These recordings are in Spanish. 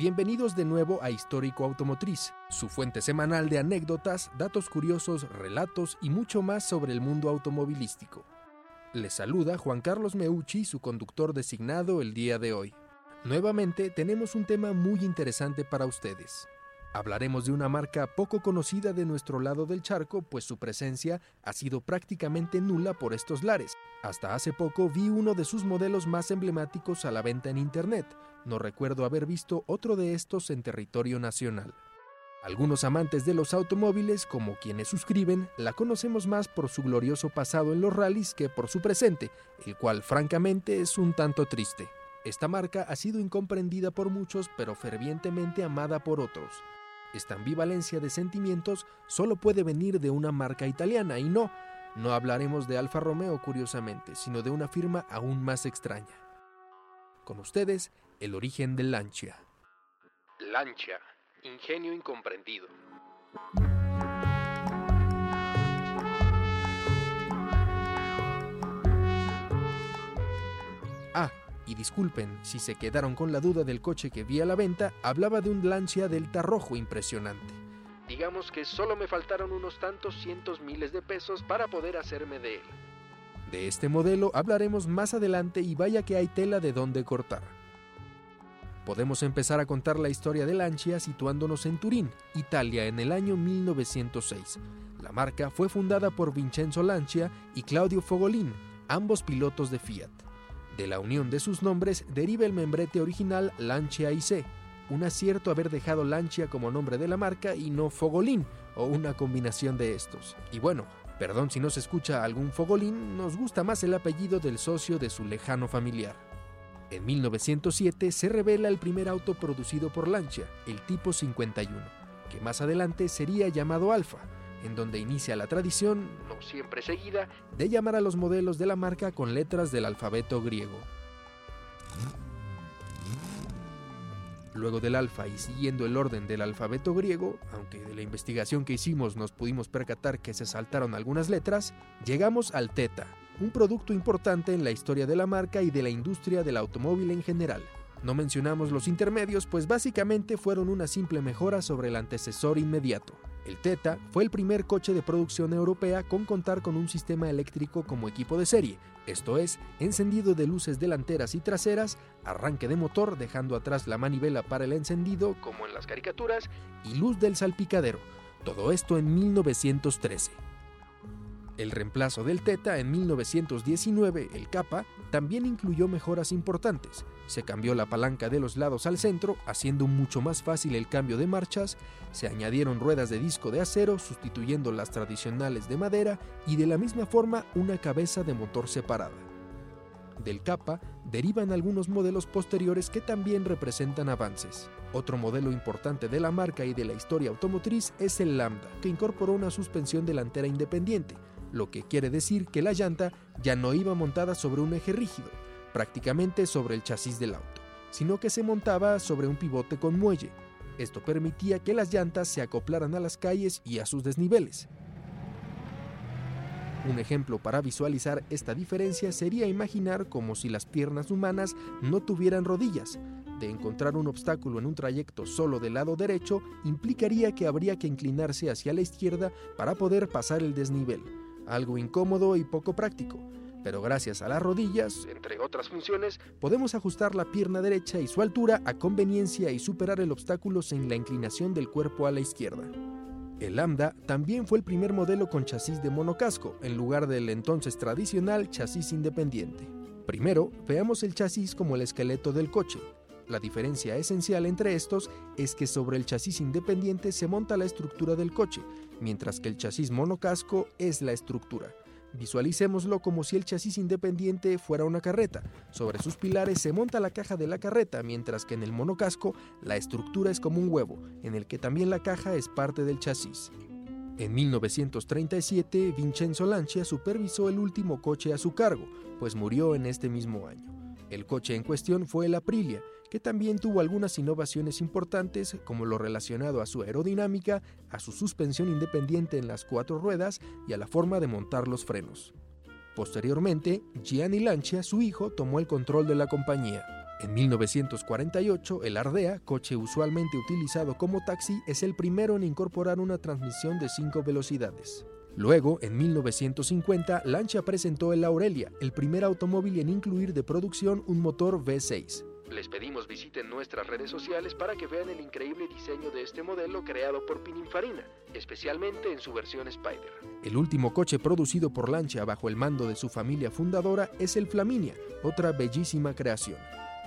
Bienvenidos de nuevo a Histórico Automotriz, su fuente semanal de anécdotas, datos curiosos, relatos y mucho más sobre el mundo automovilístico. Les saluda Juan Carlos Meucci, su conductor designado el día de hoy. Nuevamente tenemos un tema muy interesante para ustedes. Hablaremos de una marca poco conocida de nuestro lado del charco, pues su presencia ha sido prácticamente nula por estos lares. Hasta hace poco vi uno de sus modelos más emblemáticos a la venta en Internet. No recuerdo haber visto otro de estos en territorio nacional. Algunos amantes de los automóviles, como quienes suscriben, la conocemos más por su glorioso pasado en los rallies que por su presente, el cual francamente es un tanto triste. Esta marca ha sido incomprendida por muchos, pero fervientemente amada por otros. Esta ambivalencia de sentimientos solo puede venir de una marca italiana y no, no hablaremos de Alfa Romeo curiosamente, sino de una firma aún más extraña. Con ustedes, el origen del Lancia. Lancia, ingenio incomprendido. Y disculpen si se quedaron con la duda del coche que vi a la venta, hablaba de un Lancia Delta rojo impresionante. Digamos que solo me faltaron unos tantos cientos miles de pesos para poder hacerme de él. De este modelo hablaremos más adelante y vaya que hay tela de dónde cortar. Podemos empezar a contar la historia de Lancia situándonos en Turín, Italia, en el año 1906. La marca fue fundada por Vincenzo Lancia y Claudio Fogolin, ambos pilotos de Fiat. De la unión de sus nombres deriva el membrete original Lancia IC, un acierto haber dejado Lancia como nombre de la marca y no Fogolín, o una combinación de estos. Y bueno, perdón si no se escucha algún Fogolín, nos gusta más el apellido del socio de su lejano familiar. En 1907 se revela el primer auto producido por Lancia, el Tipo 51, que más adelante sería llamado Alfa, en donde inicia la tradición, no siempre seguida, de llamar a los modelos de la marca con letras del alfabeto griego. Luego del alfa y siguiendo el orden del alfabeto griego, aunque de la investigación que hicimos nos pudimos percatar que se saltaron algunas letras, llegamos al teta, un producto importante en la historia de la marca y de la industria del automóvil en general. No mencionamos los intermedios, pues básicamente fueron una simple mejora sobre el antecesor inmediato. El Teta fue el primer coche de producción europea con contar con un sistema eléctrico como equipo de serie, esto es, encendido de luces delanteras y traseras, arranque de motor dejando atrás la manivela para el encendido, como en las caricaturas, y luz del salpicadero. Todo esto en 1913. El reemplazo del Teta en 1919, el Kappa, también incluyó mejoras importantes. Se cambió la palanca de los lados al centro, haciendo mucho más fácil el cambio de marchas, se añadieron ruedas de disco de acero sustituyendo las tradicionales de madera y de la misma forma una cabeza de motor separada. Del Kappa derivan algunos modelos posteriores que también representan avances. Otro modelo importante de la marca y de la historia automotriz es el Lambda, que incorporó una suspensión delantera independiente, lo que quiere decir que la llanta ya no iba montada sobre un eje rígido, prácticamente sobre el chasis del auto, sino que se montaba sobre un pivote con muelle. Esto permitía que las llantas se acoplaran a las calles y a sus desniveles. Un ejemplo para visualizar esta diferencia sería imaginar como si las piernas humanas no tuvieran rodillas. De encontrar un obstáculo en un trayecto solo del lado derecho implicaría que habría que inclinarse hacia la izquierda para poder pasar el desnivel algo incómodo y poco práctico, pero gracias a las rodillas, entre otras funciones, podemos ajustar la pierna derecha y su altura a conveniencia y superar el obstáculo en la inclinación del cuerpo a la izquierda. El Lambda también fue el primer modelo con chasis de monocasco, en lugar del entonces tradicional chasis independiente. Primero, veamos el chasis como el esqueleto del coche, la diferencia esencial entre estos es que sobre el chasis independiente se monta la estructura del coche, mientras que el chasis monocasco es la estructura. Visualicémoslo como si el chasis independiente fuera una carreta. Sobre sus pilares se monta la caja de la carreta, mientras que en el monocasco la estructura es como un huevo, en el que también la caja es parte del chasis. En 1937, Vincenzo Lancia supervisó el último coche a su cargo, pues murió en este mismo año. El coche en cuestión fue el Aprilia, que también tuvo algunas innovaciones importantes como lo relacionado a su aerodinámica, a su suspensión independiente en las cuatro ruedas y a la forma de montar los frenos. Posteriormente, Gianni Lancia, su hijo, tomó el control de la compañía. En 1948, el Ardea, coche usualmente utilizado como taxi, es el primero en incorporar una transmisión de 5 velocidades. Luego, en 1950, Lancia presentó el Aurelia, el primer automóvil en incluir de producción un motor V6. Les pedimos visiten nuestras redes sociales para que vean el increíble diseño de este modelo creado por Pininfarina, especialmente en su versión Spider. El último coche producido por Lancia bajo el mando de su familia fundadora es el Flaminia, otra bellísima creación,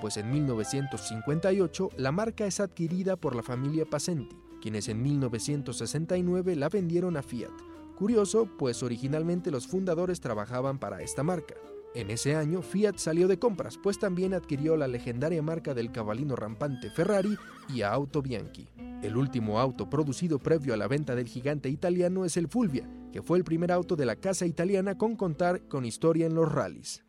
pues en 1958 la marca es adquirida por la familia Pasenti, quienes en 1969 la vendieron a Fiat. Curioso, pues originalmente los fundadores trabajaban para esta marca. En ese año, Fiat salió de compras, pues también adquirió la legendaria marca del cabalino rampante Ferrari y a Auto Bianchi. El último auto producido previo a la venta del gigante italiano es el Fulvia, que fue el primer auto de la casa italiana con contar con historia en los rallies.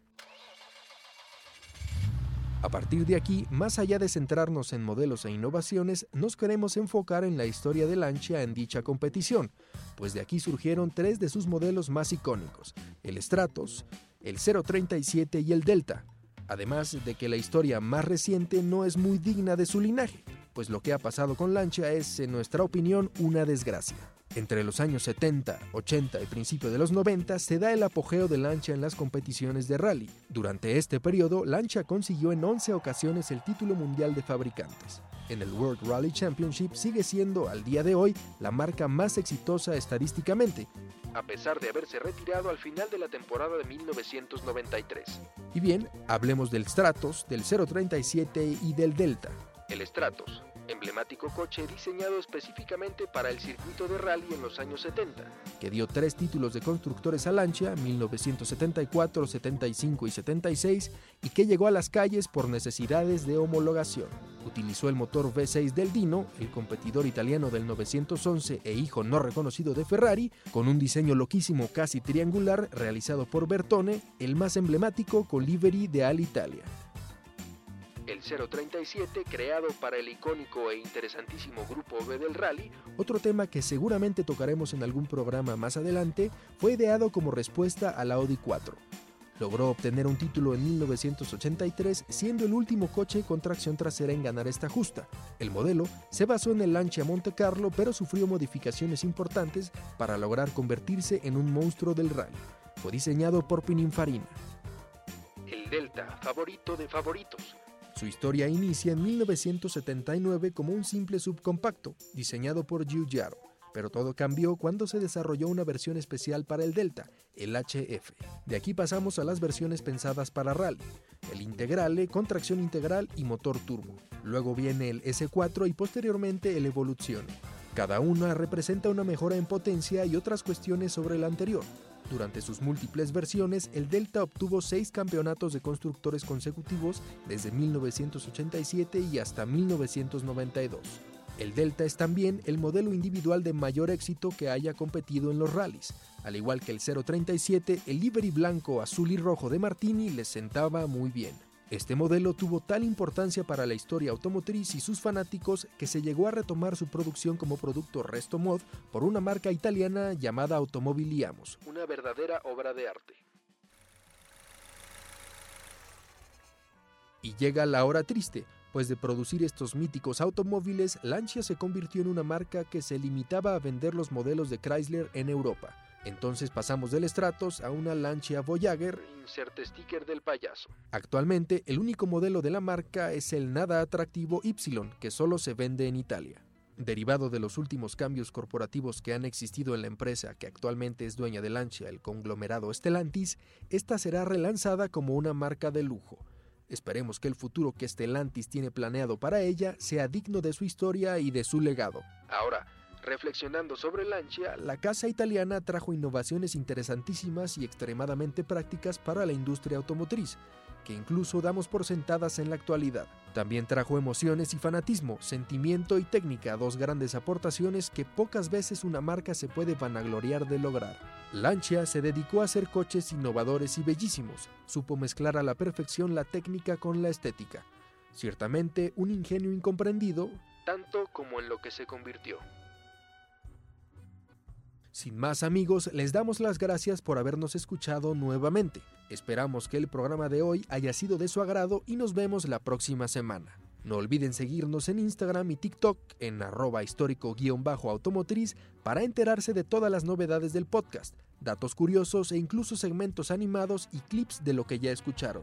A partir de aquí, más allá de centrarnos en modelos e innovaciones, nos queremos enfocar en la historia de Lancia en dicha competición, pues de aquí surgieron tres de sus modelos más icónicos, el Stratos, el 037 y el Delta, además de que la historia más reciente no es muy digna de su linaje, pues lo que ha pasado con Lancia es, en nuestra opinión, una desgracia. Entre los años 70, 80 y principio de los 90 se da el apogeo de Lancia en las competiciones de rally. Durante este periodo, Lancia consiguió en 11 ocasiones el título mundial de fabricantes. En el World Rally Championship sigue siendo, al día de hoy, la marca más exitosa estadísticamente, a pesar de haberse retirado al final de la temporada de 1993. Y bien, hablemos del Stratos, del 037 y del Delta. El Stratos, emblemático coche diseñado específicamente para el circuito de rally en los años 70, que dio tres títulos de constructores a Lancia, 1974, 75 y 76, y que llegó a las calles por necesidades de homologación. Utilizó el motor V6 del Dino, el competidor italiano del 911 e hijo no reconocido de Ferrari, con un diseño loquísimo casi triangular realizado por Bertone, el más emblemático con livery de Alitalia el 037, creado para el icónico e interesantísimo Grupo B del Rally, otro tema que seguramente tocaremos en algún programa más adelante, fue ideado como respuesta a la Audi 4. Logró obtener un título en 1983, siendo el último coche con tracción trasera en ganar esta justa. El modelo se basó en el Lancia Monte Carlo, pero sufrió modificaciones importantes para lograr convertirse en un monstruo del rally. Fue diseñado por Pininfarina. El Delta, favorito de favoritos, su historia inicia en 1979 como un simple subcompacto, diseñado por Giugiaro, pero todo cambió cuando se desarrolló una versión especial para el Delta, el HF. De aquí pasamos a las versiones pensadas para rally, el Integrale con tracción integral y motor turbo. Luego viene el S4 y posteriormente el Evoluzione. Cada una representa una mejora en potencia y otras cuestiones sobre la anterior, durante sus múltiples versiones, el Delta obtuvo seis campeonatos de constructores consecutivos desde 1987 y hasta 1992. El Delta es también el modelo individual de mayor éxito que haya competido en los rallies. Al igual que el 037, el livery blanco, azul y rojo de Martini les sentaba muy bien. Este modelo tuvo tal importancia para la historia automotriz y sus fanáticos que se llegó a retomar su producción como producto resto mod por una marca italiana llamada Automobiliamos, una verdadera obra de arte. Y llega la hora triste, pues de producir estos míticos automóviles, Lancia se convirtió en una marca que se limitaba a vender los modelos de Chrysler en Europa. Entonces pasamos del Stratos a una Lancia Voyager, inserte sticker del payaso. Actualmente, el único modelo de la marca es el nada atractivo Y, que solo se vende en Italia. Derivado de los últimos cambios corporativos que han existido en la empresa que actualmente es dueña de Lancia, el conglomerado Stellantis, esta será relanzada como una marca de lujo. Esperemos que el futuro que Stellantis tiene planeado para ella sea digno de su historia y de su legado. Ahora, Reflexionando sobre Lancia, la casa italiana trajo innovaciones interesantísimas y extremadamente prácticas para la industria automotriz, que incluso damos por sentadas en la actualidad. También trajo emociones y fanatismo, sentimiento y técnica, dos grandes aportaciones que pocas veces una marca se puede vanagloriar de lograr. Lancia se dedicó a hacer coches innovadores y bellísimos, supo mezclar a la perfección la técnica con la estética. Ciertamente un ingenio incomprendido, tanto como en lo que se convirtió. Sin más amigos, les damos las gracias por habernos escuchado nuevamente. Esperamos que el programa de hoy haya sido de su agrado y nos vemos la próxima semana. No olviden seguirnos en Instagram y TikTok en arroba histórico-automotriz para enterarse de todas las novedades del podcast, datos curiosos e incluso segmentos animados y clips de lo que ya escucharon.